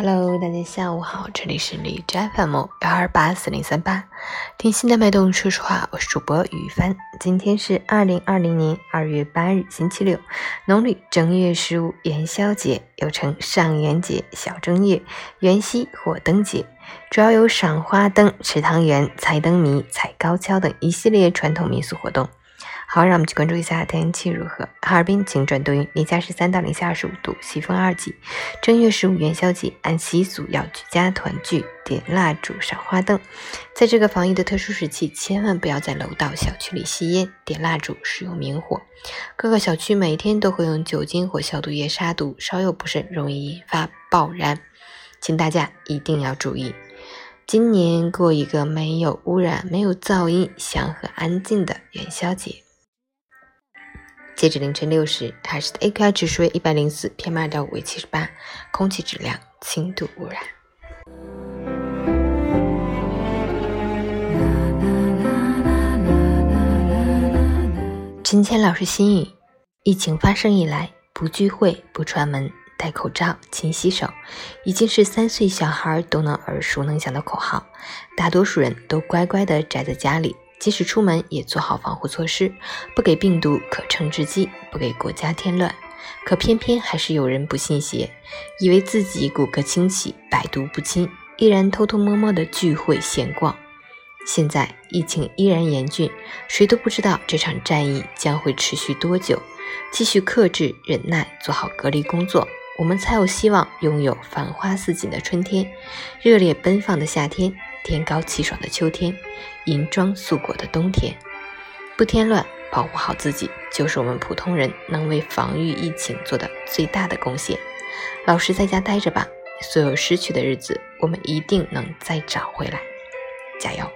Hello，大家下午好，这里是李斋 FM 幺二八四零三八，听心的脉动，说实话，我是主播雨帆。今天是二零二零年二月八日，星期六，农历正月十五元宵节，又称上元节、小正月、元夕或灯节，主要有赏花灯、吃汤圆、猜灯谜、踩高跷等一系列传统民俗活动。好，让我们去关注一下天气如何。哈尔滨晴转多云，零下十三到零下二十五度，西风二级。正月十五元宵节，按习俗要举家团聚，点蜡烛、赏花灯。在这个防疫的特殊时期，千万不要在楼道、小区里吸烟、点蜡烛、使用明火。各个小区每天都会用酒精或消毒液杀毒，稍有不慎容易引发爆燃，请大家一定要注意。今年过一个没有污染、没有噪音、祥和安静的元宵节。截止凌晨六时，海市的 AQI 指数为一百零四，PM 二点五为七十八，空气质量轻度污染。陈谦老师心语：疫情发生以来，不聚会、不串门、戴口罩、勤洗手，已经是三岁小孩都能耳熟能详的口号。大多数人都乖乖地宅在家里。即使出门也做好防护措施，不给病毒可乘之机，不给国家添乱。可偏偏还是有人不信邪，以为自己骨骼清奇，百毒不侵，依然偷偷摸摸的聚会闲逛。现在疫情依然严峻，谁都不知道这场战役将会持续多久。继续克制、忍耐，做好隔离工作，我们才有希望拥有繁花似锦的春天，热烈奔放的夏天。天高气爽的秋天，银装素裹的冬天，不添乱，保护好自己，就是我们普通人能为防御疫情做的最大的贡献。老实在家待着吧，所有失去的日子，我们一定能再找回来。加油！